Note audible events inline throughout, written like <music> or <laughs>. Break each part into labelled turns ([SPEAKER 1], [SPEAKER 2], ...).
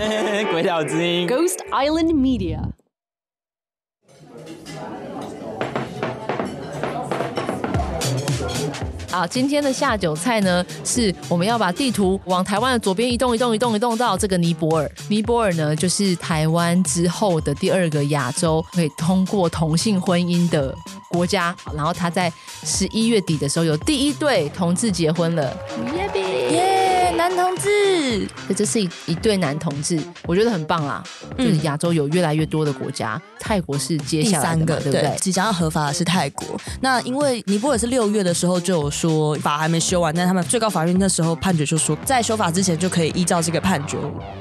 [SPEAKER 1] <laughs> 鬼岛之音
[SPEAKER 2] ，Ghost Island Media。
[SPEAKER 3] 好，今天的下酒菜呢，是我们要把地图往台湾的左边移动，移动，移动，移动到这个尼泊尔。尼泊尔呢，就是台湾之后的第二个亚洲可以通过同性婚姻的国家。然后他在十一月底的时候，有第一对同志结婚了。耶比耶，男同志，这是一一对男同志，我觉得很棒啦。就是亚洲有越来越多的国家，嗯、泰国是接下来三个，对不对？对，
[SPEAKER 4] 即将要合法的是泰国。那因为尼泊尔是六月的时候就有。说法还没修完，但他们最高法院那时候判决就说，在修法之前就可以依照这个判决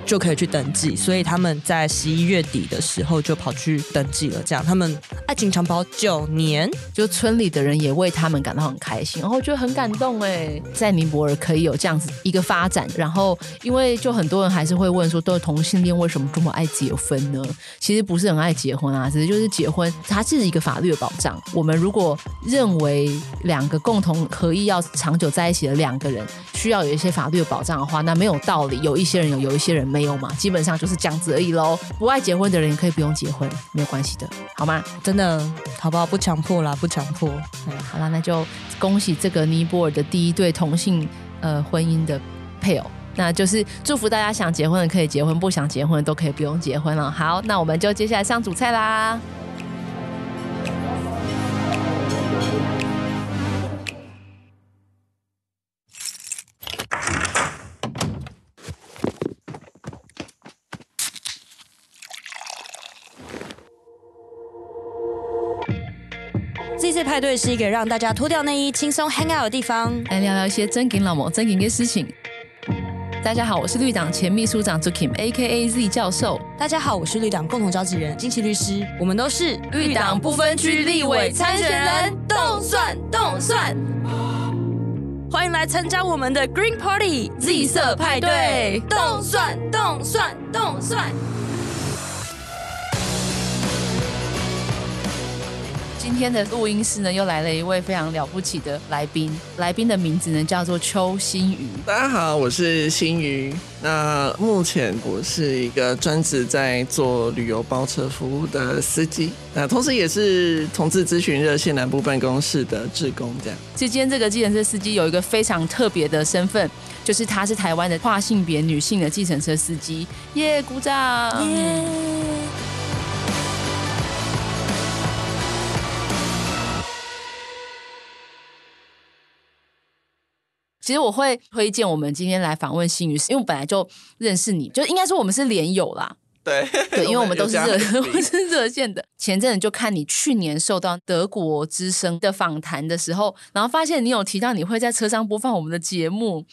[SPEAKER 4] 就可以去登记，所以他们在十一月底的时候就跑去登记了。这样，他们爱情长跑九年，
[SPEAKER 3] 就村里的人也为他们感到很开心，然后觉得很感动哎，在尼泊尔可以有这样子一个发展。然后，因为就很多人还是会问说，都是同性恋为什么这么爱结婚呢？其实不是很爱结婚啊，只是就是结婚它是一个法律的保障。我们如果认为两个共同合意要长久在一起的两个人，需要有一些法律的保障的话，那没有道理。有一些人有，有一些人没有嘛，基本上就是这样子而已喽。不爱结婚的人也可以不用结婚，没有关系的，好吗？
[SPEAKER 4] 真的，好不好？不强迫啦，不强迫。
[SPEAKER 3] 嗯，好了，那就恭喜这个尼泊尔的第一对同性呃婚姻的配偶，那就是祝福大家想结婚的可以结婚，不想结婚的都可以不用结婚了。好，那我们就接下来上主菜啦。
[SPEAKER 4] 这派对是一个让大家脱掉内衣、轻松 hang out 的地方，
[SPEAKER 3] 来聊聊一些真金老母、真金的事情。大家好，我是绿党前秘书长 Zukim，A.K.A. Z 教授。
[SPEAKER 4] 大家好，我是绿党共同召集人金奇律师。我们都是
[SPEAKER 3] 绿党不分区立委参选人，动算动算。
[SPEAKER 4] 欢迎来参加我们的 Green Party
[SPEAKER 3] Z 色派对，
[SPEAKER 4] 动算动算动算。
[SPEAKER 3] 今天的录音室呢，又来了一位非常了不起的来宾。来宾的名字呢，叫做邱新宇。
[SPEAKER 5] 大家好，我是新宇。那目前我是一个专职在做旅游包车服务的司机，那同时也是同志咨询热线南部办公室的志工。这样，
[SPEAKER 3] 今天这个计程车司机有一个非常特别的身份，就是他是台湾的跨性别女性的计程车司机。耶，鼓掌！耶。其实我会推荐我们今天来访问新宇，因为我本来就认识你，就应该说我们是连友啦。<laughs>
[SPEAKER 5] 对
[SPEAKER 3] 对，因为我们都是热，我是热线的。前阵子就看你去年受到德国之声的访谈的时候，然后发现你有提到你会在车上播放我们的节目，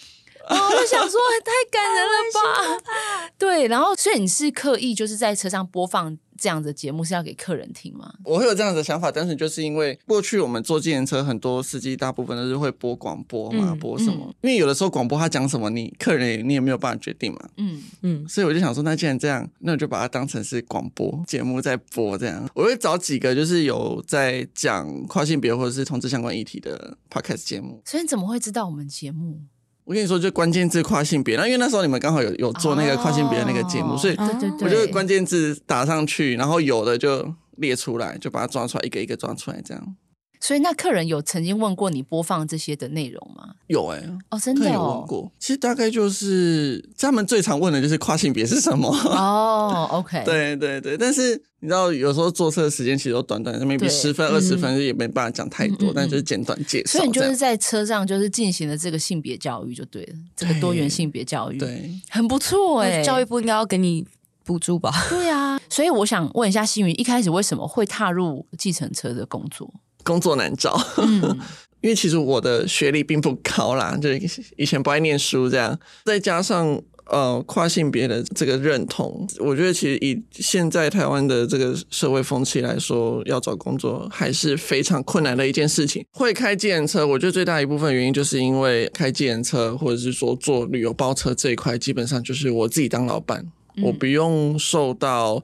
[SPEAKER 3] 我就想说 <laughs> 太感人了吧？<laughs> 对，然后所以你是刻意就是在车上播放。这样的节目是要给客人听吗？
[SPEAKER 5] 我会有这样的想法，但是就是因为过去我们坐计程车，很多司机大部分都是会播广播嘛，嗯、播什么？嗯、因为有的时候广播他讲什么，你客人也你也没有办法决定嘛。嗯嗯，所以我就想说，那既然这样，那我就把它当成是广播节目在播这样。我会找几个就是有在讲跨性别或者是同志相关议题的 podcast 节目。
[SPEAKER 3] 所以你怎么会知道我们节目？
[SPEAKER 5] 我跟你说，就关键字跨性别，那因为那时候你们刚好有有做那个跨性别的那个节目，哦、所以我就关键字打上去，然后有的就列出来，就把它抓出来，一个一个抓出来，这样。
[SPEAKER 3] 所以那客人有曾经问过你播放这些的内容吗？
[SPEAKER 5] 有哎、欸，
[SPEAKER 3] 哦，真的、哦、
[SPEAKER 5] 有问过。其实大概就是他们最常问的就是跨性别是什么。<laughs>
[SPEAKER 3] 哦，OK，
[SPEAKER 5] 对对对，但是。你知道有时候坐车的时间其实都短短的，maybe 十分二十分也没办法讲太多，嗯、但就是简短介绍。
[SPEAKER 3] 所以你就是在车上就是进行了这个性别教育就对了，对这个多元性别教育，
[SPEAKER 5] 对，
[SPEAKER 3] 很不错哎、欸。
[SPEAKER 4] 教育部应该要给你补助吧？
[SPEAKER 3] 对啊，所以我想问一下新瑜，一开始为什么会踏入计程车的工作？
[SPEAKER 5] 工作难找，嗯，<laughs> 因为其实我的学历并不高啦，就以前不爱念书这样，再加上。呃，跨性别的这个认同，我觉得其实以现在台湾的这个社会风气来说，要找工作还是非常困难的一件事情。会开计程车，我觉得最大一部分原因就是因为开计程车，或者是说做旅游包车这一块，基本上就是我自己当老板，嗯、我不用受到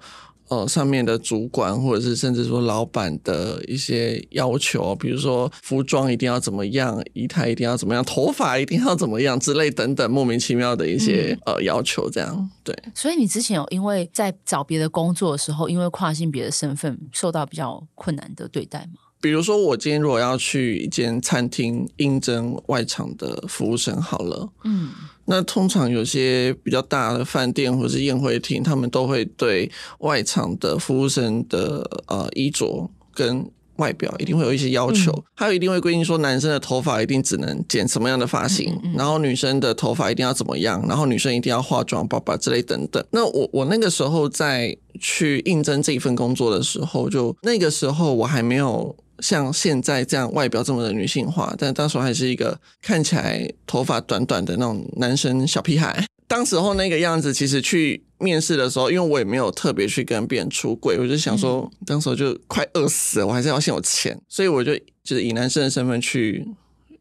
[SPEAKER 5] 呃上面的主管或者是甚至说老板的一些要求，比如说服装一定要怎么样，仪态一定要怎么样，头发一定要怎么样之类等等莫名其妙的一些、嗯、呃要求，这样对。
[SPEAKER 3] 所以你之前有因为在找别的工作的时候，因为跨性别的身份受到比较困难的对待吗？
[SPEAKER 5] 比如说，我今天如果要去一间餐厅应征外场的服务生，好了，嗯，那通常有些比较大的饭店或者是宴会厅，他们都会对外场的服务生的呃衣着跟外表一定会有一些要求，嗯、还有一定会规定说，男生的头发一定只能剪什么样的发型，嗯嗯嗯，然后女生的头发一定要怎么样，然后女生一定要化妆、包包之类等等。那我我那个时候在去应征这一份工作的时候，就那个时候我还没有。像现在这样外表这么的女性化，但当时还是一个看起来头发短短的那种男生小屁孩。当时候那个样子，其实去面试的时候，因为我也没有特别去跟别人出柜，我就想说，当时候就快饿死了，我还是要先有钱，所以我就就是以男生的身份去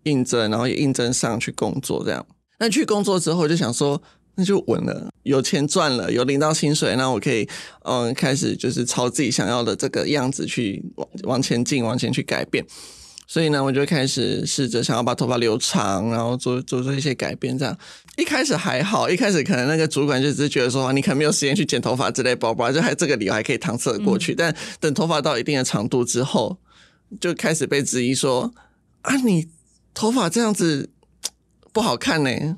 [SPEAKER 5] 应征，然后也应征上去工作这样。那去工作之后，就想说。那就稳了，有钱赚了，有领到薪水，那我可以嗯开始就是朝自己想要的这个样子去往往前进，往前去改变。所以呢，我就开始试着想要把头发留长，然后做做出一些改变。这样一开始还好，一开始可能那个主管就只是觉得说你可能没有时间去剪头发之类，包包就还这个理由还可以搪塞过去。嗯、但等头发到一定的长度之后，就开始被质疑说啊，你头发这样子不好看呢。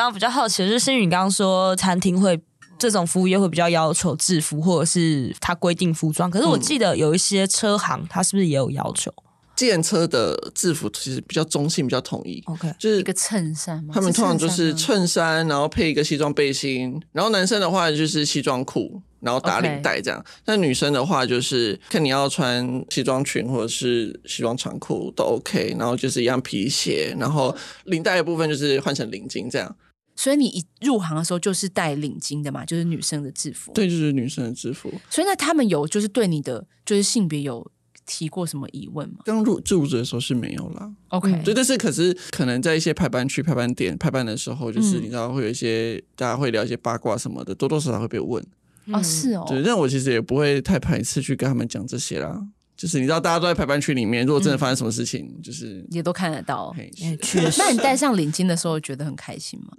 [SPEAKER 4] 刚刚比较好奇的是，新宇刚刚说餐厅会这种服务业会比较要求制服，或者是他规定服装。可是我记得有一些车行，他是不是也有要求？
[SPEAKER 5] 计程车的制服其实比较中性，比较统一。
[SPEAKER 3] OK，
[SPEAKER 5] 就是
[SPEAKER 3] 一个衬衫吗？
[SPEAKER 5] 他们通常就是衬衫，然后配一个西装背心。然后男生的话就是西装裤，然后打领带这样。那 Okay. 女生的话就是看你要穿西装裙或者是西装长裤都 OK。然后就是一样皮鞋，然后领带的部分就是换成领巾这样。
[SPEAKER 3] 所以你一入行的时候就是戴领巾的嘛，就是女生的制服。
[SPEAKER 5] 对，就是女生的制服。
[SPEAKER 3] 所以那他们有就是对你的就是性别有提过什么疑问吗？
[SPEAKER 5] 刚入入职的时候是没有啦。
[SPEAKER 3] OK，
[SPEAKER 5] 对，但是可是可能在一些排班区、排班点、排班的时候，就是你知道会有一些、嗯、大家会聊一些八卦什么的，多多少少会被问。
[SPEAKER 3] 哦，是哦。
[SPEAKER 5] 对，但我其实也不会太排斥去跟他们讲这些啦。就是你知道，大家都在排班区里面，如果真的发生什么事情，嗯、就是
[SPEAKER 3] 也都看得到。
[SPEAKER 4] 确实。
[SPEAKER 3] 那你戴上领巾的时候，觉得很开心吗？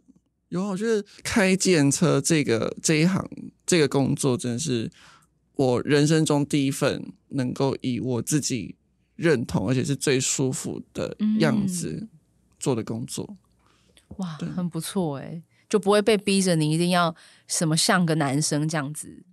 [SPEAKER 5] 有，我觉得开建车这个这一行这个工作，真的是我人生中第一份能够以我自己认同而且是最舒服的样子做的工作。
[SPEAKER 3] 嗯、哇，很不错哎，就不会被逼着你一定要什么像个男生这样子。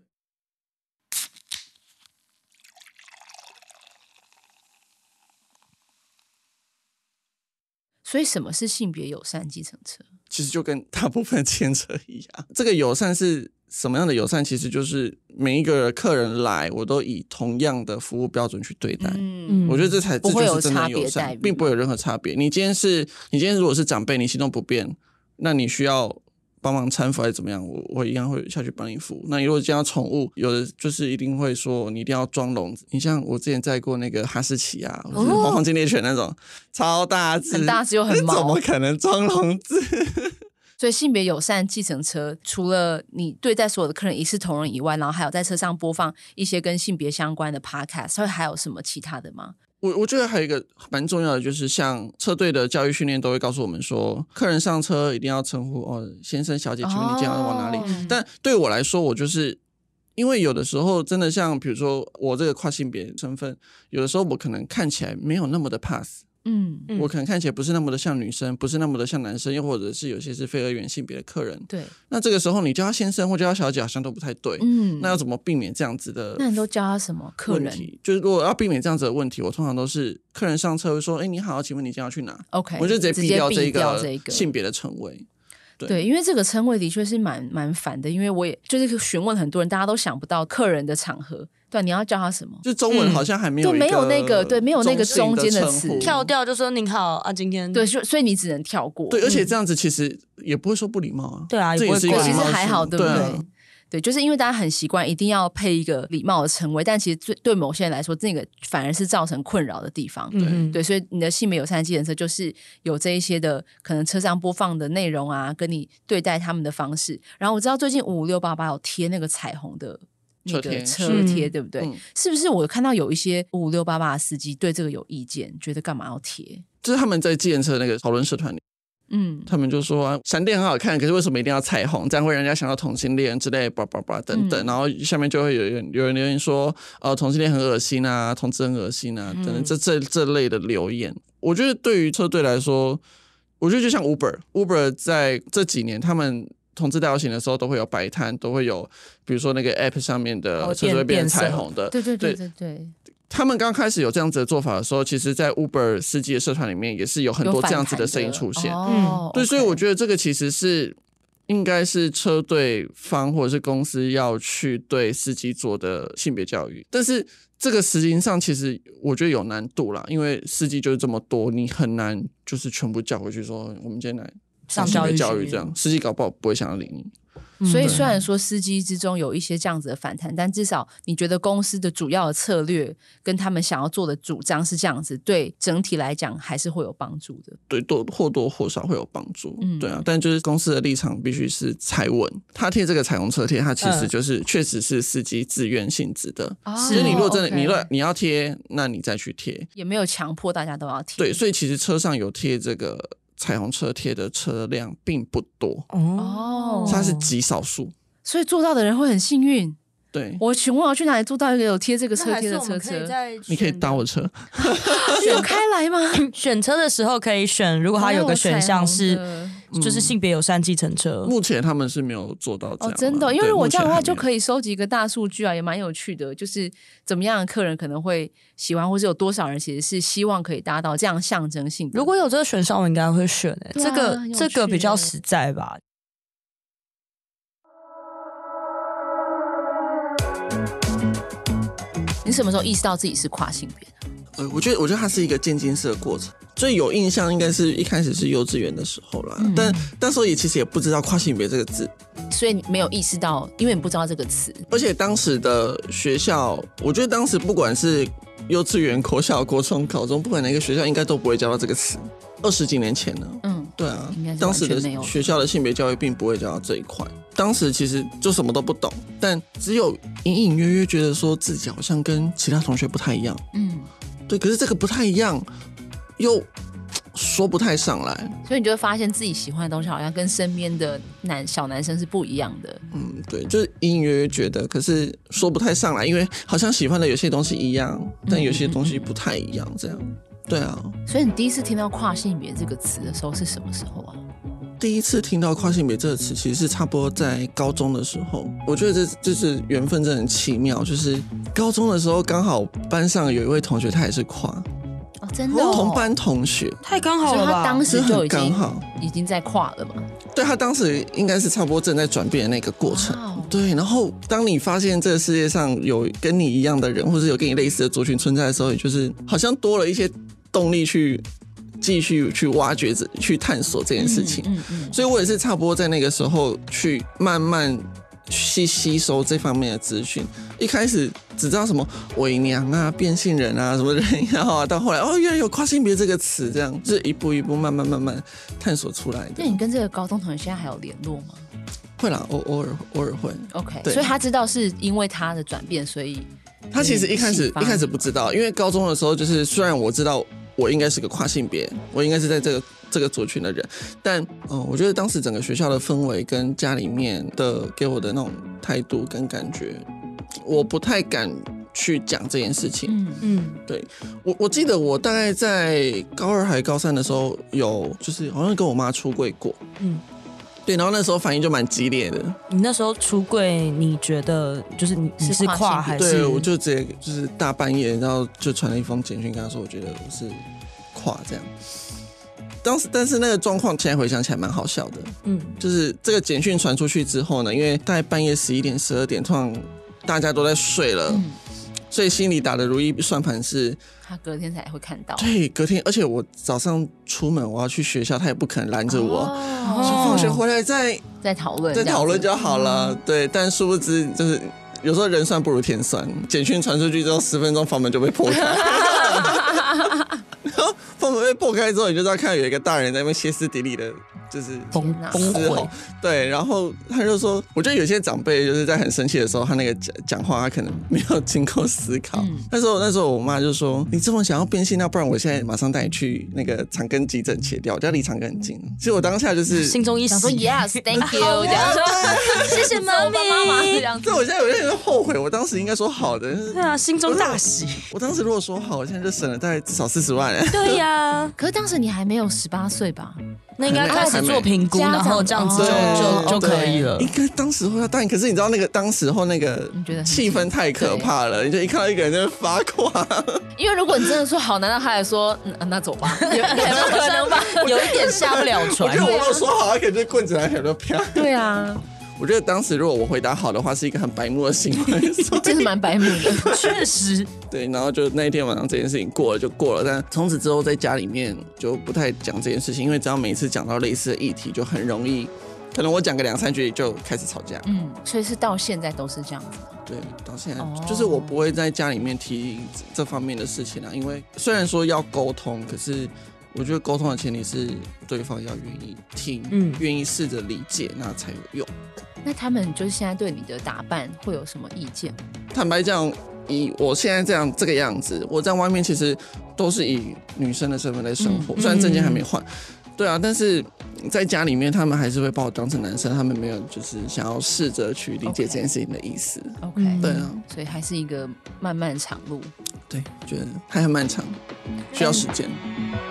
[SPEAKER 3] 所以，什么是性别友善计程车？
[SPEAKER 5] 其实就跟大部分计程车一样，这个友善是什么样的友善？其实就是每一个客人来，我都以同样的服务标准去对待。嗯，我觉得这才这就是真的友善，并不会有任何差别。你今天是，你今天如果是长辈，你行动不便，那你需要。帮忙搀扶还是怎么样？我我一样会下去帮你扶。那如果见到宠物，有的就是一定会说你一定要装笼子。你像我之前载过那个哈士奇啊，或者黄金猎犬那种，哦、超大只，
[SPEAKER 3] 很大只又很毛，
[SPEAKER 5] 怎么可能装笼子？<laughs>
[SPEAKER 3] 所以性别友善计程车，除了你对待所有的客人一视同仁以外，然后还有在车上播放一些跟性别相关的 podcast，所以还有什么其他的吗？
[SPEAKER 5] 我我觉得还有一个蛮重要的，就是像车队的教育训练都会告诉我们说，客人上车一定要称呼哦先生、小姐，请问你今天要往哪里？哦、但对我来说，我就是因为有的时候真的像比如说我这个跨性别身份，有的时候我可能看起来没有那么的 pass。嗯，我可能看起来不是那么的像女生，不是那么的像男生，又或者是有些是非二元性别的客人。
[SPEAKER 3] 对，
[SPEAKER 5] 那这个时候你叫他先生或叫他小姐，好像都不太对。嗯，那要怎么避免这样子的？
[SPEAKER 3] 那你都叫他什么？客人？
[SPEAKER 5] 就是如果要避免这样子的问题，我通常都是客人上车会说：“哎，你好，请问你今天要去哪
[SPEAKER 3] ？”OK，
[SPEAKER 5] 我就直接避掉这一个性别的称谓。对，
[SPEAKER 3] 对，因为这个称谓的确是蛮蛮烦的，因为我也就是询问很多人，大家都想不到客人的场合。对，你要叫他什么？
[SPEAKER 5] 就中文好像还没有，
[SPEAKER 3] 对，没有那个，对，没有那个中间的词，
[SPEAKER 4] 跳掉就说您好啊，今天
[SPEAKER 3] 对，所所以你只能跳过。
[SPEAKER 5] 对，而且这样子其实也不会说不礼貌啊。
[SPEAKER 4] 对啊，
[SPEAKER 5] 这也是一个
[SPEAKER 3] 其实还好，对不对？对，就是因为大家很习惯一定要配一个礼貌的称谓，但其实对对某些人来说，那个反而是造成困扰的地方。对对，所以你的性别友善计程车就是有这一些的可能车上播放的内容啊，跟你对待他们的方式。然后我知道最近五五六八八有贴那个彩虹的。那
[SPEAKER 5] 个
[SPEAKER 3] 贴车
[SPEAKER 4] 贴，
[SPEAKER 3] 对不对？
[SPEAKER 5] 嗯
[SPEAKER 3] 是不是我看到有一些五五六八八的司机对这个有意见，觉得干嘛要贴？
[SPEAKER 5] 就是他们在计程车那个讨论社团里，
[SPEAKER 3] 嗯，
[SPEAKER 5] 他们就说、啊、闪电很好看，可是为什么一定要彩虹？这样会让人家想到同性恋之类，叭叭叭等等。
[SPEAKER 3] 嗯
[SPEAKER 5] 然后下面就会有人有人留言说，呃，同性恋很恶心啊，同志很恶心啊，等等，
[SPEAKER 3] 嗯
[SPEAKER 5] 这这这类的留言。我觉得对于车队来说，我觉得就像 Uber，Uber 在这几年他们。同志大游行的时候都会有摆摊，都会有，比如说那个 App 上面的
[SPEAKER 4] 哦
[SPEAKER 5] 车子会变
[SPEAKER 4] 成
[SPEAKER 5] 彩虹的。
[SPEAKER 3] 对对对
[SPEAKER 5] 对。
[SPEAKER 3] 对对，
[SPEAKER 5] 他们刚开始有这样子的做法的时候，其实，在 Uber 司机的社团里面也是有很多这样子的声音出现。
[SPEAKER 3] 嗯，
[SPEAKER 5] 对，所以我觉得这个其实是应该是车队方或者是公司要去对司机做的性别教育，但是这个实际上其实我觉得有难度啦，因为司机就是这么多，你很难就是全部叫回去说我们今天来
[SPEAKER 4] 上教育
[SPEAKER 5] 教育这样，司机搞不好不会想要理你。
[SPEAKER 3] 所以
[SPEAKER 4] 嗯
[SPEAKER 3] 虽然说司机之中有一些这样子的反弹，但至少你觉得公司的主要的策略跟他们想要做的主张是这样子，对整体来讲还是会有帮助的。
[SPEAKER 5] 对，多或多或少会有帮助，
[SPEAKER 3] 嗯
[SPEAKER 5] 对啊。但就是公司的立场必须是踩稳，他贴这个彩虹车贴，他其实
[SPEAKER 4] 嗯
[SPEAKER 5] 就是确实是司机自愿性质的。
[SPEAKER 3] 哦
[SPEAKER 5] 就是你如果真的你若你要贴，那你再去贴。
[SPEAKER 3] 也没有强迫大家都要贴。
[SPEAKER 5] 对，所以其实车上有贴这个彩虹车贴的车辆并不多，
[SPEAKER 3] 哦
[SPEAKER 5] 它是极少数。
[SPEAKER 3] 所以做到的人会很幸运。
[SPEAKER 5] 对，
[SPEAKER 3] 我请问我要去哪里做到一个有贴这个车贴的车车？
[SPEAKER 5] 你可以搭我车。<laughs>
[SPEAKER 3] 有开来吗？<laughs>
[SPEAKER 4] 选车的时候可以选，如果它有个选项是就是性别友善计程车，
[SPEAKER 5] 目前他们是没有做到这样啊、
[SPEAKER 3] 哦，真的，因为如果这样的话，就。可以收集一个大数据啊，也蛮有趣的。就是怎么样的客人可能会喜欢，或是有多少人其实是希望可以达到这样象征性的。
[SPEAKER 4] 如果有这个选项，我应该会选诶、欸
[SPEAKER 3] 啊这
[SPEAKER 4] 个这
[SPEAKER 3] 个
[SPEAKER 4] 比较
[SPEAKER 3] 欸
[SPEAKER 4] 实在吧。
[SPEAKER 3] 你什么时候意识到自己是跨性别的？
[SPEAKER 5] 呃，我觉得，我觉得它是一个渐进式的过程。最有印象应该是一开始是幼稚园的时候啦，
[SPEAKER 3] 嗯
[SPEAKER 5] 但那时候也其实也不知道跨性别这个字，
[SPEAKER 3] 所以你没有意识到，因为你不知道这个词。
[SPEAKER 5] 而且当时的学校，我觉得当时不管是幼稚园、国小、国中、高中，不管哪个学校，应该都不会教到这个词。二十几年前呢，
[SPEAKER 3] 嗯，
[SPEAKER 5] 对啊
[SPEAKER 3] 应该，是
[SPEAKER 5] 当时的学校的性别教育并不会教到这一块。当时其实就什么都不懂，但只有隐隐约约觉得说自己好像跟其他同学不太一样。
[SPEAKER 3] 嗯，
[SPEAKER 5] 对，可是这个不太一样，又说不太上来。
[SPEAKER 3] 所以你就会发现自己喜欢的东西好像跟身边的男小男生是不一样的。
[SPEAKER 5] 嗯，对，就是隐隐约约觉得，可是说不太上来，因为好像喜欢的有些东西一样，但有些东西不太一样，这样。对啊，
[SPEAKER 3] 所以你第一次听到跨性别这个词的时候是什么时候啊？
[SPEAKER 5] 第一次听到跨性别这个词，其实是差不多在高中的时候。我觉得这这是缘分，真的很奇妙。就是高中的时候，刚好班上有一位同学，他也是跨，
[SPEAKER 3] 哦，真的、哦，
[SPEAKER 5] 同班同学，
[SPEAKER 4] 太刚好了吧
[SPEAKER 3] 他？当
[SPEAKER 5] 时就刚好
[SPEAKER 3] 已经在跨了嘛。
[SPEAKER 5] 对他当时应该是差不多正在转变的那个过程。对，然后当你发现这个世界上有跟你一样的人，或者有跟你类似的族群存在的时候，也就是好像多了一些动力去继续去挖掘、去探索这件事情。
[SPEAKER 3] 嗯嗯
[SPEAKER 5] 所以我也是差不多在那个时候去慢慢去吸收这方面的资讯。一开始只知道什么伪娘啊、变性人啊、什么人妖啊，到后来哦，原来有跨性别这个词，这样就是一步一步慢慢慢慢探索出来的
[SPEAKER 3] 那。你跟这个高中同学现在还有联络吗
[SPEAKER 5] 会啦，偶偶尔偶尔会。
[SPEAKER 3] ？OK，所以他知道是因为他的转变，所以
[SPEAKER 5] 他其实一开始一开始不知道，因为高中的时候就是虽然我知道我应该是个跨性别，我应该是在这个这个族群的人，但嗯、呃，我觉得当时整个学校的氛围跟家里面的给我的那种态度跟感觉，我不太敢去讲这件事情。
[SPEAKER 3] 嗯。
[SPEAKER 4] 嗯，
[SPEAKER 5] 我我记得我大概在高二还是高三的时候，有就是好像跟我妈出柜过，
[SPEAKER 4] 嗯，
[SPEAKER 5] 对，然后那时候反应就蛮激烈的，
[SPEAKER 4] 你那时候出柜，你觉得就是你你是
[SPEAKER 3] 是跨
[SPEAKER 4] 还是？
[SPEAKER 5] 对，我就直接就是大半夜，然后就传了一封简讯跟他说，我觉得我是跨这样。当时，但是那个状况现在回想起来蛮好笑的，
[SPEAKER 4] 嗯，
[SPEAKER 5] 就是这个简讯传出去之后呢，因为大概半夜十一点、十二点，通常大家都在睡了，
[SPEAKER 3] 嗯，
[SPEAKER 5] 所以心里打的如意算盘是，
[SPEAKER 3] 他隔天才会看到。
[SPEAKER 5] 对，隔天，而且我早上出门我要去学校，他也不可能拦着我，放学回来再
[SPEAKER 3] 再讨论，
[SPEAKER 5] 再讨论就好了。
[SPEAKER 3] 嗯
[SPEAKER 5] 对，但殊不知就是有时候人算不如天算，简讯传出去之后，十分钟房门就被破开。<laughs> 然后房门被破开之后，你就知道看到有一个大人在那边歇斯底里的就是
[SPEAKER 4] 崩
[SPEAKER 3] 哪
[SPEAKER 4] 崩
[SPEAKER 5] 溃。对，然后他就说，我觉得有些长辈就是在很生气的时候，他那个讲讲话，他可能没有经过思考。
[SPEAKER 3] 嗯
[SPEAKER 5] 那时候那时候我妈就说：“你这么想要变性，那不然我现在马上带你去那个长庚急诊切掉，我家离长庚很近。”其实我当下就是
[SPEAKER 4] 心中一喜
[SPEAKER 3] 想说 yes，thank you，这样说，
[SPEAKER 4] 谢谢妈咪
[SPEAKER 3] 妈妈这样子
[SPEAKER 5] 这。我现在有点后悔，我当时应该说好的。
[SPEAKER 4] 对啊，心中大喜。
[SPEAKER 5] 我当时如果说好，我现在就省了大概至少四十万。
[SPEAKER 4] 对呀，
[SPEAKER 3] 可是当时你还没有十八岁吧？
[SPEAKER 4] 那应该开始做评估，然后这样子就
[SPEAKER 3] 哦
[SPEAKER 4] 就就可以了
[SPEAKER 5] 应。该当时候要答应，可是你知道那个当时候那个
[SPEAKER 3] 你觉得
[SPEAKER 5] 气氛太可怕了，你就一看到一个人在那发狂，<laughs>
[SPEAKER 3] 因为如果你真的说好，难道他还说那走吧？<laughs> 有有可能吧？
[SPEAKER 4] 有一点下不了
[SPEAKER 5] 我
[SPEAKER 4] 船
[SPEAKER 5] 觉得。我如果说好，他可能就棍子来，很多啪。
[SPEAKER 3] 对啊，
[SPEAKER 5] 我觉得当时如果我回答好的话，是一个很白目的行为。<laughs>
[SPEAKER 3] 真是蛮白目的。<laughs>
[SPEAKER 4] 确实，
[SPEAKER 5] 对，然后就那一天晚上这件事情过了就过了，但从此之后在家里面就不太讲这件事情，因为只要每次讲到类似的议题，就很容易，可能我讲个两三句就开始吵架。
[SPEAKER 3] 嗯，所以是到现在都是这样子。
[SPEAKER 5] 对，到现在、
[SPEAKER 3] 哦
[SPEAKER 5] 就是我不会在家里面提这方面的事情啊，因为虽然说要沟通，可是我觉得沟通的前提是对方要愿意听，
[SPEAKER 4] 嗯
[SPEAKER 5] 愿意试着理解，那才有用。
[SPEAKER 3] 那他们就是现在对你的打扮会有什么意见？
[SPEAKER 5] 坦白讲，以我现在这样这个样子，我在外面其实都是以女生的身份在生活，
[SPEAKER 3] 嗯
[SPEAKER 5] 虽然证件还没换，对啊，但是在家里面他们还是会把我当成男生，他们没有就是想要试着去理解这件事情的意思。
[SPEAKER 3] OK，、
[SPEAKER 4] 嗯
[SPEAKER 5] 对啊，
[SPEAKER 3] 所以还是一个漫漫长路。
[SPEAKER 5] 对，觉得还很漫长，需要时间。
[SPEAKER 3] 虽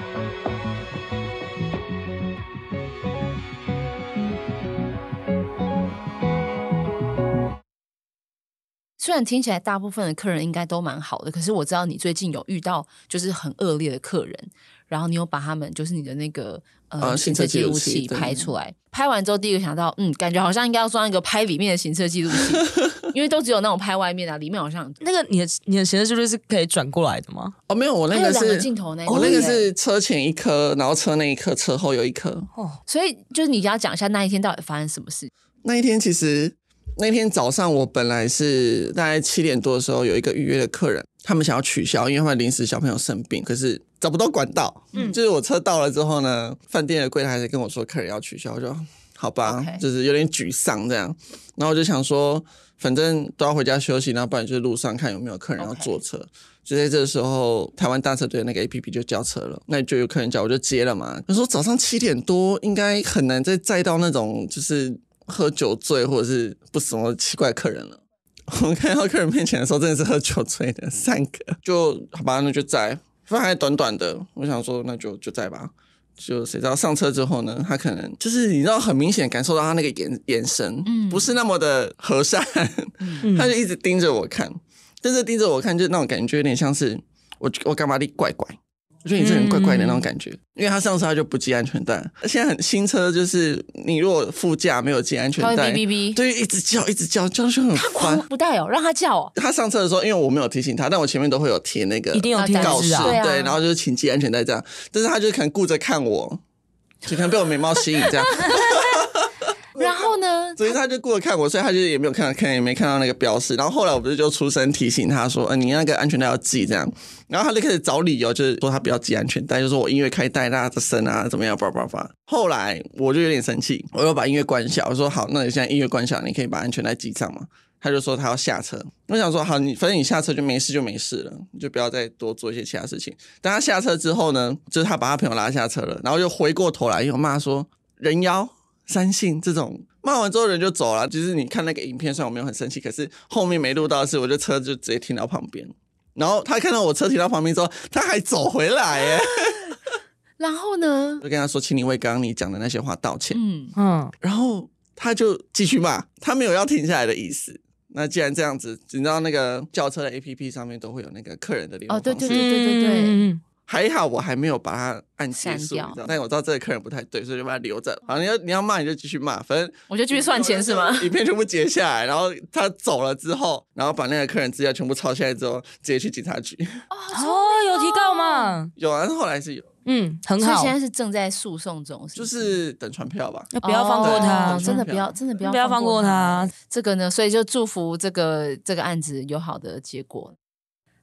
[SPEAKER 3] 然听起来大部分的客人应该都蛮好的，可是我知道你最近有遇到就是很恶劣的客人，然后你有把他们就是你的那个呃
[SPEAKER 5] 呃
[SPEAKER 3] 行车记录器拍出来，拍完之后第一个想到，嗯，感觉好像应该要装一个拍里面的行车记录器，<laughs> 因为都只有那种拍外面啊，里面好像
[SPEAKER 4] 那个你的你的行车记录是可以转过来的吗？
[SPEAKER 5] 哦，没有，我那
[SPEAKER 3] 个
[SPEAKER 5] 是
[SPEAKER 3] 镜头那个
[SPEAKER 5] 我那个
[SPEAKER 3] 哦
[SPEAKER 5] 是车前一颗，然后车那一颗，车后有一颗。
[SPEAKER 3] 哦所以就是你要讲一下那一天到底发生什么事。
[SPEAKER 5] 那一天其实那天早上我本来是大概七点多的时候有一个预约的客人，他们想要取消，因为他们临时小朋友生病，可是找不到管道。嗯，就是我车到了之后呢，饭店的柜台还跟我说客人要取消，我就好吧就是有点沮丧这样。然后我就想说，反正都要回家休息，然后不然就是路上看有没有客人要坐车。就在这时候，台湾大车队的那个 A P P 就叫车了，那就有客人叫，我就接了嘛。他说早上七点多应该很难再载到那种就是喝酒醉或者是不什么奇怪客人了。<laughs> 我们看到客人面前的时候，真的是喝酒醉的三个，就好吧，那就在。反正还短短的，我想说那就就在吧。就谁知道上车之后呢，他可能就是你知道很明显感受到他那个眼眼神，
[SPEAKER 3] 嗯
[SPEAKER 5] 不是那么的和善，<laughs> 他就一直盯着我看，但是盯着我看，就那种感觉有点像是我我干嘛的怪怪，我觉得你这人怪怪的那种感觉，因为他上车他就不系安全带，现在很新车就是你如果副驾没有系安全带，
[SPEAKER 3] 哔哔哔。
[SPEAKER 5] 对，一直叫一直叫，叫就很烦。
[SPEAKER 3] 不带哦，让他叫哦。
[SPEAKER 5] 他上车的时候，因为我没有提醒他，但我前面都会有贴那个
[SPEAKER 4] 一定有贴
[SPEAKER 5] 告示，
[SPEAKER 4] 啊。
[SPEAKER 3] 对啊。
[SPEAKER 5] 对，然后就是请系安全带这样，但是他就可能顾着看我，就可能被我眉毛吸引这样，
[SPEAKER 3] 然 <laughs>
[SPEAKER 5] 所以他就顾着看我，所以他就也没有看到，可能也没看到那个标识。然后后来我不是就出声提醒他说，呃，你那个安全带要系这样，然后他就开始找理由，就是说他不要系安全带，就说我音乐开大的声啊，怎么样，叭叭叭。后来我就有点生气，我又把音乐关小，我说好，那你现在音乐关小，你可以把安全带系上吗？他就说他要下车，我想说好，你反正你下车就没事就没事了，你就不要再多做一些其他事情。等他下车之后呢，就是他把他朋友拉下车了，然后就回过头来又骂说人妖三性这种。骂完之后人就走了，就是你看那个影片，虽然我没有很生气，可是后面没录到的是，我就车就直接停到旁边，然后他看到我车停到旁边之后，他还走回来耶，
[SPEAKER 3] 然后呢？
[SPEAKER 5] 就跟他说，请你为刚刚你讲的那些话道歉。
[SPEAKER 3] 嗯，
[SPEAKER 4] 嗯，
[SPEAKER 5] 然后他就继续骂，他没有要停下来的意思。那既然这样子，你知道那个轿车的 APP 上面都会有那个客人的联络
[SPEAKER 3] 哦，对
[SPEAKER 5] 方式
[SPEAKER 3] 对对对对对，
[SPEAKER 4] 嗯
[SPEAKER 5] 还好我还没有把它按结束，
[SPEAKER 3] 删掉
[SPEAKER 5] 你知道但我知道这个客人不太对，所以就把它留着。好，你要你要骂你就继续骂，反正
[SPEAKER 3] 我就继续算钱是吗？<laughs>
[SPEAKER 5] 影片全部截下来，然后他走了之后，然后把那个客人资料全部抄下来之后，直接去警察局。<laughs>
[SPEAKER 4] 哦，有提告吗？
[SPEAKER 5] 有啊，后来是有，
[SPEAKER 4] 嗯，很好
[SPEAKER 3] 所以现，在是正在诉讼中，
[SPEAKER 5] 就是是等传票吧。
[SPEAKER 4] 那不要放过他
[SPEAKER 3] 哦？真的不要，真的不要，
[SPEAKER 4] 不要放过他。
[SPEAKER 3] 这个呢，所以就祝福这个这个案子有好的结果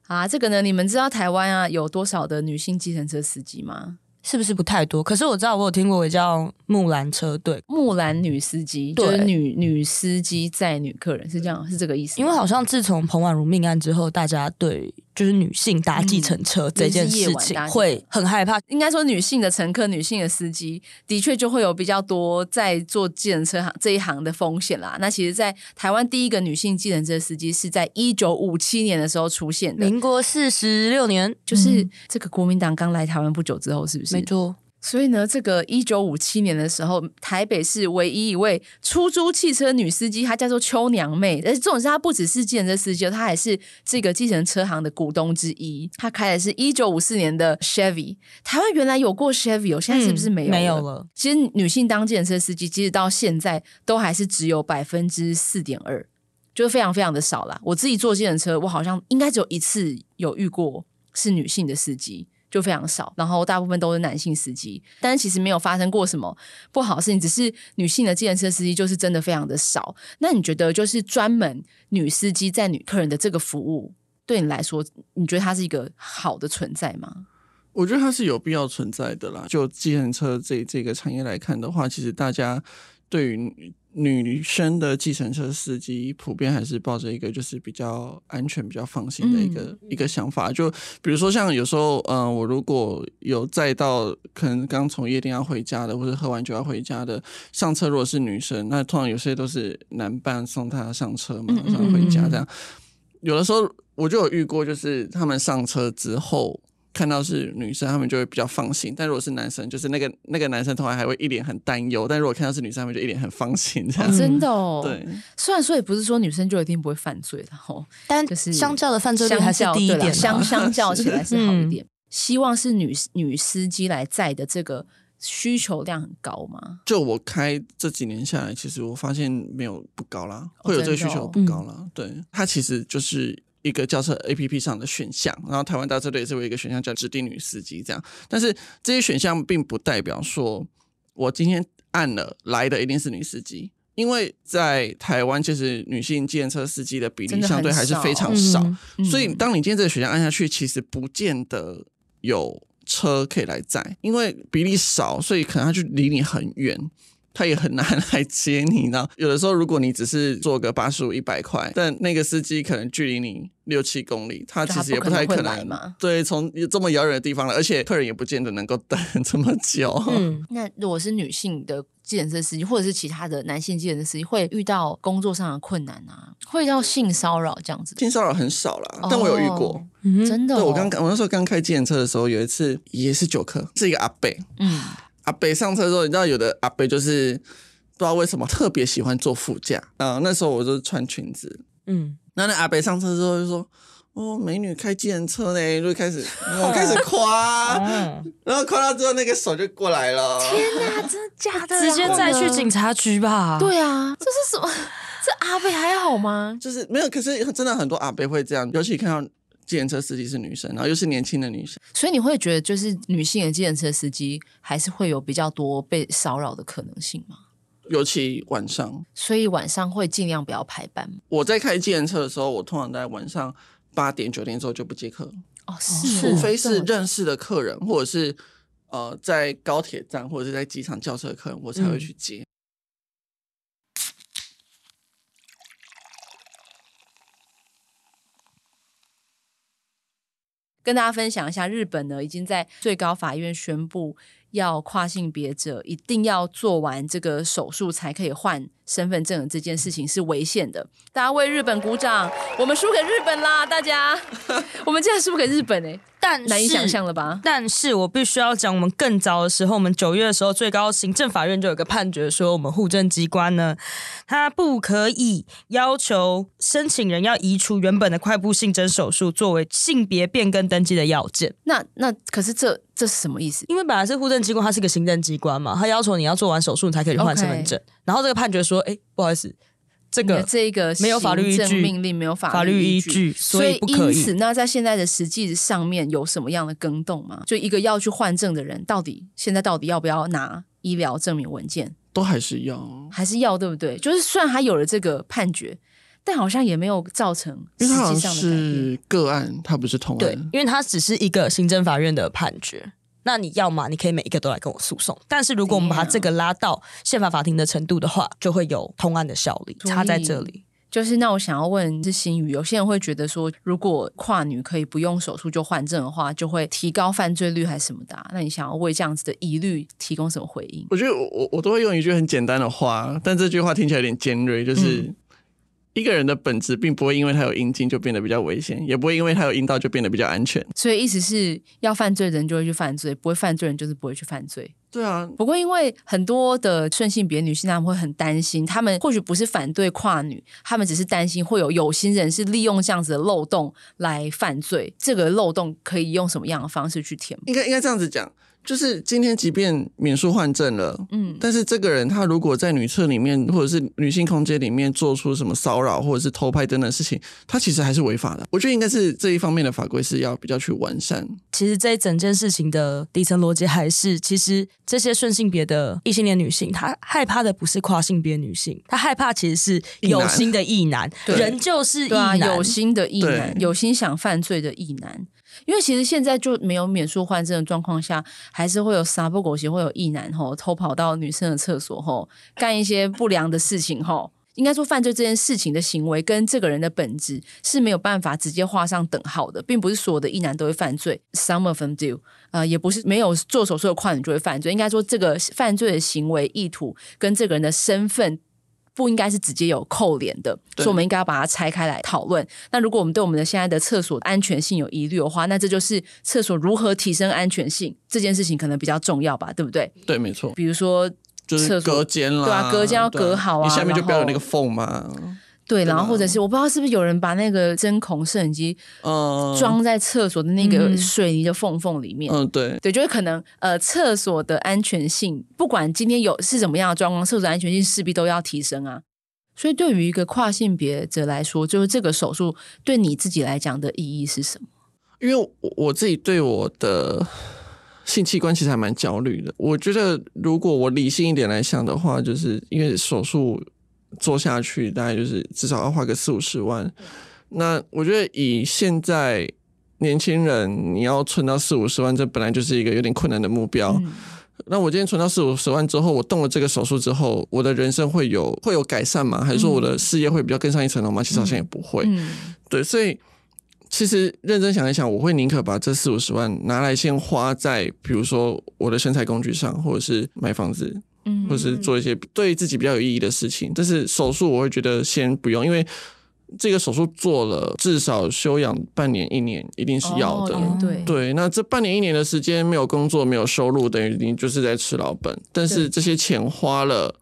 [SPEAKER 3] 啊。这个呢，你们知道台湾啊有多少的女性计程车司机吗？
[SPEAKER 4] 是不是不太多？可是我知道我有听过，也叫木兰车队，
[SPEAKER 3] 木兰女司机，
[SPEAKER 4] 对
[SPEAKER 3] 就是女女司机载女客人，是这样，是这个意思？
[SPEAKER 4] 因为好像自从彭婉如命案之后，大家对就是女性搭计程车这件事情会很害怕。
[SPEAKER 3] 应该说，女性的乘客、女性的司机的确就会有比较多在做计程车行这一行的风险啦。那其实，在台湾第一个女性计程车司机是在一九五七年的时候出现的，
[SPEAKER 4] 民国四十六年，
[SPEAKER 3] 就是这个国民党刚来台湾不久之后，是不是？
[SPEAKER 4] 没错。
[SPEAKER 3] 所以呢，这个一九五七年的时候，台北市唯一一位出租汽车女司机，她叫做秋娘妹。而且这种是她不只是计程车司机，她还是这个计程车行的股东之一。她开的是一九五四年的 Chevy。台湾原来有过 Chevy，哦，现在是不是没有没有了。其实女性当计程车司机，即使到现在都还是只有百分之四点二，就非常非常的少啦。我自己坐计程车，我好像应该只有一次有遇过是女性的司机。就非常少，然后大部分都是男性司机，但是其实没有发生过什么不好的事情，只是女性的计程车司机就是真的非常的少。那你觉得，就是专门女司机载女客人的这个服务，对你来说，你觉得它是一个好的存在吗？
[SPEAKER 5] 我觉得它是有必要存在的啦。就计程车这这个产业来看的话，其实大家对于女生的计程车司机普遍还是抱着一个就是比较安全、比较放心的一个、嗯、一个想法。就比如说像有时候，嗯、呃，我如果有载到可能刚从夜店要回家的，或者喝完酒要回家的，上车如果是女生，那通常有些都是男伴送她上车嘛，然后回家这样。有的时候我就有遇过，就是他们上车之后。看到是女生，他们就会比较放心；但如果是男生，就是那个那个男生，通常还会一脸很担忧；但如果看到是女生，他们就一脸很放心。这样、
[SPEAKER 3] 哦、真的哦，
[SPEAKER 5] 对。
[SPEAKER 3] 虽然说也不是说女生就一定不会犯罪的吼，
[SPEAKER 4] 但
[SPEAKER 3] 就是
[SPEAKER 4] 相较的犯罪率还是低一点，
[SPEAKER 3] 相相较起来是好一点。<laughs> 嗯、希望是女女司机来载的这个需求量很高吗？
[SPEAKER 5] 就我开这几年下来，其实我发现没有不高啦，会有这个需求不高啦。哦、对，它其实就是。一个叫车 APP 上的选项，然后台湾大车队也是有一个选项叫指定女司机这样，但是这些选项并不代表说我今天按了来的一定是女司机，因为在台湾其实女性计程车司机的比例相对还是非常少，少所以当你今天这个选项按下去，其实不见得有车可以来载，因为比例少，所以可能它就离你很远。他也很难来接你呢。有的时候，如果你只是坐个八十五、一百块，但那个司机可能距离你六七公里，他其实也不太可能。对，从这么遥远的地方来，而且客人也不见得能够等这么久。
[SPEAKER 3] 嗯，那如果是女性的计程车司机，或者是其他的男性计程车司机，会遇到工作上的困难啊？会遇到性骚扰这样子？
[SPEAKER 5] 性骚扰很少啦，但我有遇
[SPEAKER 3] 过，真的、哦。
[SPEAKER 5] 对我刚刚我那时候刚开计程车的时候，有一次也是九客，是一个阿贝。嗯。阿北上车的时候，你知道有的阿北就是不知道为什么特别喜欢坐副驾啊。那时候我就穿裙子，嗯，然后那阿北上车之后就说：“哦，美女开计程车呢。”就开始我开始 <laughs> 夸，然后夸到之后那个手就过来了。
[SPEAKER 3] 天哪，真的假的？<laughs>
[SPEAKER 4] 直接再去警察局吧？
[SPEAKER 3] 对啊，这是什么？<laughs> 这阿北还好吗？
[SPEAKER 5] 就是没有，可是真的很多阿北会这样，尤其看到。计程车司机是女生，然后又是年轻的女生，
[SPEAKER 3] 所以你会觉得，就是女性的计程车司机还是会有比较多被骚扰的可能性吗？
[SPEAKER 5] 尤其晚上，
[SPEAKER 3] 所以晚上会尽量不要排班。
[SPEAKER 5] 我在开计程车的时候，我通常在晚上八点九点之后就不接客。
[SPEAKER 3] 哦，是，
[SPEAKER 5] 除非是认识的客人，或者是呃在高铁站或者是在机场叫车的客人，我才会去接。嗯
[SPEAKER 3] 跟大家分享一下，日本呢已经在最高法院宣布，要跨性别者一定要做完这个手术才可以换身份证的这件事情是违宪的。大家为日本鼓掌，我们输给日本啦！大家，<laughs> 我们竟然输给日本哎、欸！
[SPEAKER 4] 但
[SPEAKER 3] 难以想象了吧？
[SPEAKER 4] 但是我必须要讲，我们更早的时候，我们九月的时候，最高行政法院就有个判决说，我们户政机关呢，他不可以要求申请人要移除原本的快步性征手术作为性别变更登记的要件。
[SPEAKER 3] 那那可是这这是什么意思？
[SPEAKER 4] 因为本来是户政机关，它是个行政机关嘛，他要求你要做完手术，你才可以换身份证。Okay. 然后这个判决说，哎，不好意思。这个
[SPEAKER 3] 这个
[SPEAKER 4] 没有法律依据，
[SPEAKER 3] 命令没有
[SPEAKER 4] 法律依据，所以不可以。
[SPEAKER 3] 因此，那在现在的实际上面有什么样的更动吗？就一个要去换证的人，到底现在到底要不要拿医疗证明文件？
[SPEAKER 5] 都还是要，
[SPEAKER 3] 还是要，对不对？就是虽然他有了这个判决，但好像也没有造成实际上的改变。
[SPEAKER 5] 是个案，它不是同案。
[SPEAKER 4] 对，因为它只是一个行政法院的判决。那你要嘛，你可以每一个都来跟我诉讼。但是如果我们把这个拉到宪法法庭的程度的话，就会有通案的效力，差在这里。
[SPEAKER 3] 就是那我想要问是新宇，有些人会觉得说，如果跨女可以不用手术就换证的话，就会提高犯罪率还是什么的啊？那你想要为这样子的疑虑提供什么回应？
[SPEAKER 5] 我觉得我我都会用一句很简单的话，但这句话听起来有点尖锐，就是。嗯一个人的本质并不会因为他有阴茎就变得比较危险，也不会因为他有阴道就变得比较安全。
[SPEAKER 3] 所以意思是要犯罪的人就会去犯罪，不会犯罪的人就是不会去犯罪。
[SPEAKER 5] 对啊。
[SPEAKER 3] 不过因为很多的顺性别女性，他们会很担心，他们或许不是反对跨女，他们只是担心会有有心人是利用这样子的漏洞来犯罪。这个漏洞可以用什么样的方式去填补？
[SPEAKER 5] 应该应该这样子讲。就是今天，即便免术换证了，嗯，但是这个人他如果在女厕里面或者是女性空间里面做出什么骚扰或者是偷拍等等事情，他其实还是违法的。我觉得应该是这一方面的法规是要比较去完善。
[SPEAKER 4] 其实这一整件事情的底层逻辑还是，其实这些顺性别的异性恋女性，她害怕的不是跨性别女性，她害怕其实是有心的异男，人就是异男，
[SPEAKER 3] 有心的异男，有心想犯罪的异男。因为其实现在就没有免术换证的状况下，还是会有撒泼狗血，会有异男吼偷跑到女生的厕所吼干一些不良的事情吼。应该说，犯罪这件事情的行为跟这个人的本质是没有办法直接画上等号的，并不是所有的异男都会犯罪，some of them do，呃，也不是没有做手术的跨女就会犯罪。应该说，这个犯罪的行为意图跟这个人的身份。不应该是直接有扣脸的，所以我们应该要把它拆开来讨论。那如果我们对我们的现在的厕所安全性有疑虑的话，那这就是厕所如何提升安全性这件事情可能比较重要吧，对不对？
[SPEAKER 5] 对，没错。
[SPEAKER 3] 比如说，
[SPEAKER 5] 就是隔间啦，
[SPEAKER 3] 对啊，隔间要隔好啊，
[SPEAKER 5] 你下面就不要有那个缝嘛。
[SPEAKER 3] 对，然后或者是我不知道是不是有人把那个针孔摄影机装在厕所的那个水泥的缝缝里面。
[SPEAKER 5] 嗯，对，
[SPEAKER 3] 对，就是可能呃，厕所的安全性，不管今天有是怎么样的状况，厕所的安全性势必都要提升啊。所以，对于一个跨性别者来说，就是这个手术对你自己来讲的意义是什么？
[SPEAKER 5] 因为我我自己对我的性器官其实还蛮焦虑的。我觉得，如果我理性一点来想的话，就是因为手术。做下去大概就是至少要花个四五十万，那我觉得以现在年轻人你要存到四五十万，这本来就是一个有点困难的目标。嗯、那我今天存到四五十万之后，我动了这个手术之后，我的人生会有会有改善吗？还是说我的事业会比较更上一层楼吗？其实好像也不会。嗯、对，所以其实认真想一想，我会宁可把这四五十万拿来先花在比如说我的身材工具上，或者是买房子。嗯，或是做一些对自己比较有意义的事情，但是手术我会觉得先不用，因为这个手术做了至少休养半年一年，一定是要的。
[SPEAKER 3] 哦、对
[SPEAKER 5] 对，那这半年一年的时间没有工作没有收入，等于你就是在吃老本。但是这些钱花了，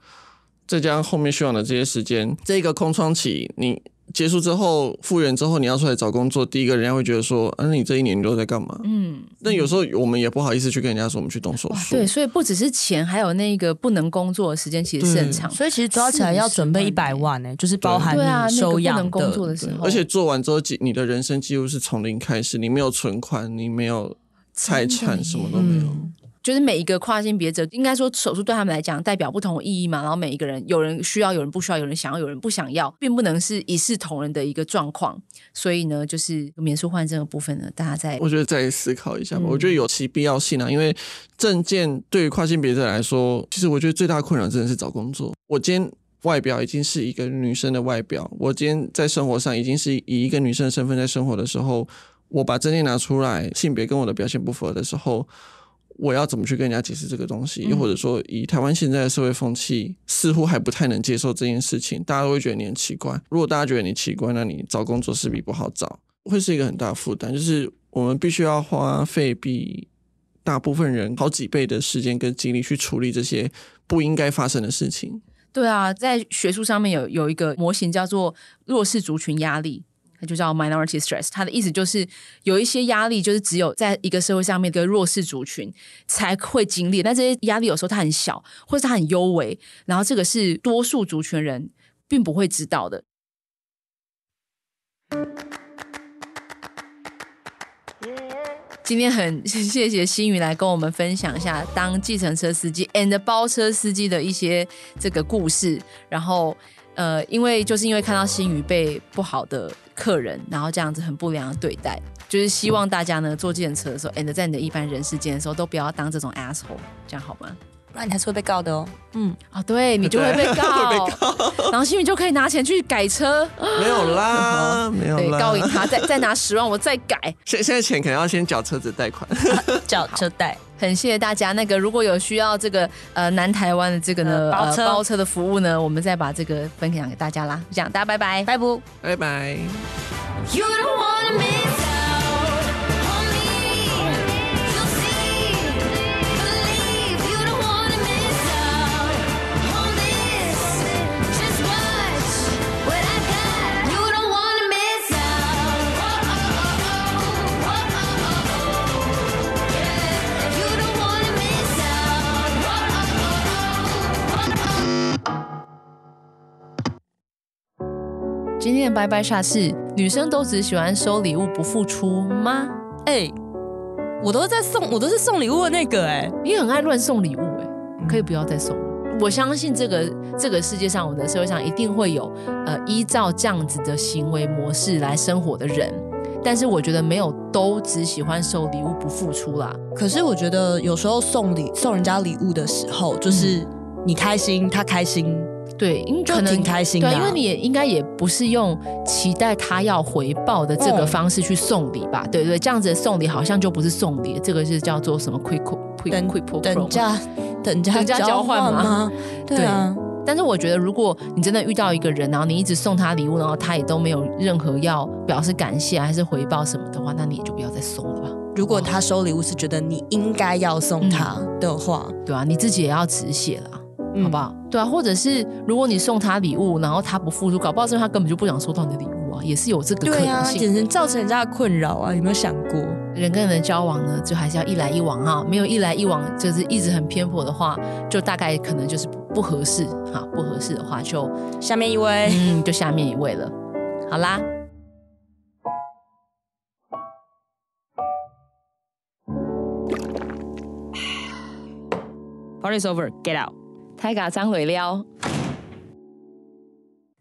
[SPEAKER 5] 再加上后面休养的这些时间，这个空窗期你。结束之后复原之后，你要出来找工作，第一个人家会觉得说：“啊，你这一年你都在干嘛？”嗯，但有时候我们也不好意思去跟人家说我们去动手术。
[SPEAKER 3] 对，所以不只是钱，还有那个不能工作的时间，其实是很长。
[SPEAKER 4] 所以其实抓起来要准备一百万呢，就是包含你收养的。
[SPEAKER 3] 不能工作的时候，
[SPEAKER 5] 而且做完之后，你的人生几乎是从零开始，你没有存款，你没有财产，什么都没有。嗯
[SPEAKER 3] 就是每一个跨性别者，应该说手术对他们来讲代表不同的意义嘛。然后每一个人，有人需要，有人不需要，有人想要，有人不想要，并不能是一视同仁的一个状况。所以呢，就是免术换证的部分呢，大家再
[SPEAKER 5] 我觉得再思考一下吧。嗯、我觉得有其必要性啊，因为证件对于跨性别者来说，其实我觉得最大困扰真的是找工作。我今天外表已经是一个女生的外表，我今天在生活上已经是以一个女生的身份在生活的时候，我把证件拿出来，性别跟我的表现不符合的时候。我要怎么去跟人家解释这个东西？又或者说，以台湾现在的社会风气，似乎还不太能接受这件事情，大家都会觉得你很奇怪。如果大家觉得你奇怪，那你找工作势必不好找，会是一个很大的负担。就是我们必须要花费比大部分人好几倍的时间跟精力去处理这些不应该发生的事情。
[SPEAKER 3] 对啊，在学术上面有有一个模型叫做弱势族群压力。就叫 minority stress，它的意思就是有一些压力，就是只有在一个社会上面的弱势族群才会经历。但这些压力有时候它很小，或者它很幽微，然后这个是多数族群人并不会知道的。今天很 <laughs> 谢谢新宇来跟我们分享一下当计程车司机 and 包车司机的一些这个故事，然后。呃，因为就是因为看到新宇被不好的客人，然后这样子很不良的对待，就是希望大家呢坐计程车的时候，and 在你的一般人世间的时候，都不要当这种 asshole，这样好吗？
[SPEAKER 4] 不然你还是会被告的哦。嗯，
[SPEAKER 3] 啊，对你就会被告，被告然后新宇就可以拿钱去改车。
[SPEAKER 5] 没有啦，<laughs> 没有啦，
[SPEAKER 3] 告赢他，再再拿十万，我再改。<laughs>
[SPEAKER 5] 现现在钱可能要先缴车子贷款，<laughs>
[SPEAKER 4] 缴车贷。
[SPEAKER 3] 很谢谢大家。那个如果有需要这个呃南台湾的这个呢、呃、包车、呃、包车的服务呢，我们再把这个分享给大家啦。这样，大家拜拜，拜不，
[SPEAKER 5] 拜拜。
[SPEAKER 3] 今天的拜拜煞是女生都只喜欢收礼物不付出吗？
[SPEAKER 4] 哎、欸，我都在送，我都是送礼物的那个哎、欸，
[SPEAKER 3] 你很爱乱送礼物哎、欸，可以不要再送了。我相信这个这个世界上，我们的社会上一定会有呃依照这样子的行为模式来生活的人，但是我觉得没有都只喜欢收礼物不付出啦。
[SPEAKER 4] 可是我觉得有时候送礼送人家礼物的时候，就是你开心，他开心。
[SPEAKER 3] 对，因为可能
[SPEAKER 4] 挺开心的、啊。
[SPEAKER 3] 对，因为你也应该也不是用期待他要回报的这个方式去送礼吧？嗯、对对，这样子的送礼好像就不是送礼，这个是叫做什么 quick quick quick
[SPEAKER 4] 等价等价交换吗？<laughs> 对啊对。
[SPEAKER 3] 但是我觉得，如果你真的遇到一个人，然后你一直送他礼物，然后他也都没有任何要表示感谢还是回报什么的话，那你也就不要再送了吧。
[SPEAKER 4] 如果他收礼物是觉得你应该要送他的话，
[SPEAKER 3] 嗯、对啊，你自己也要止血了。好不好？对啊，或者是如果你送他礼物，然后他不付出，搞不好是因为他根本就不想收到你的礼物啊，也是有这个可能性。
[SPEAKER 4] 造成人家的困扰啊！有没有想过，
[SPEAKER 3] 人跟人的交往呢，就还是要一来一往哈，没有一来一往，就是一直很偏颇的话，就大概可能就是不合适哈，不合适的话就
[SPEAKER 4] 下面一位，
[SPEAKER 3] 嗯，就下面一位了。好啦
[SPEAKER 4] ，Party's over，get out。
[SPEAKER 3] 太嘎张伟撩，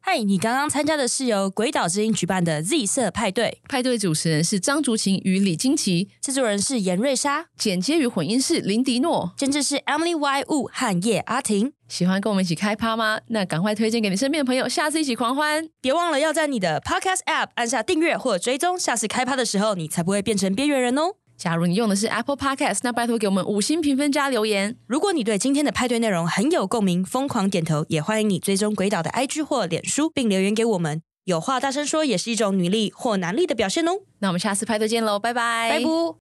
[SPEAKER 4] 嗨！你刚刚参加的是由鬼岛之音举办的 Z 色派对，
[SPEAKER 3] 派对主持人是张竹琴与李金奇，
[SPEAKER 4] 制作人是严瑞莎，
[SPEAKER 3] 剪接与混音是林迪诺，
[SPEAKER 4] 监制是 Emily Y Wu 和叶阿婷。
[SPEAKER 3] 喜欢跟我们一起开趴吗？那赶快推荐给你身边的朋友，下次一起狂欢！
[SPEAKER 4] 别忘了要在你的 Podcast App 按下订阅或追踪，下次开趴的时候你才不会变成边缘人哦。
[SPEAKER 3] 假如你用的是 Apple Podcast，那拜托给我们五星评分加留言。
[SPEAKER 4] 如果你对今天的派对内容很有共鸣，疯狂点头，也欢迎你追踪鬼岛的 IG 或脸书，并留言给我们。有话大声说也是一种女力或男力的表现哦。
[SPEAKER 3] 那我们下次派对见喽，拜拜。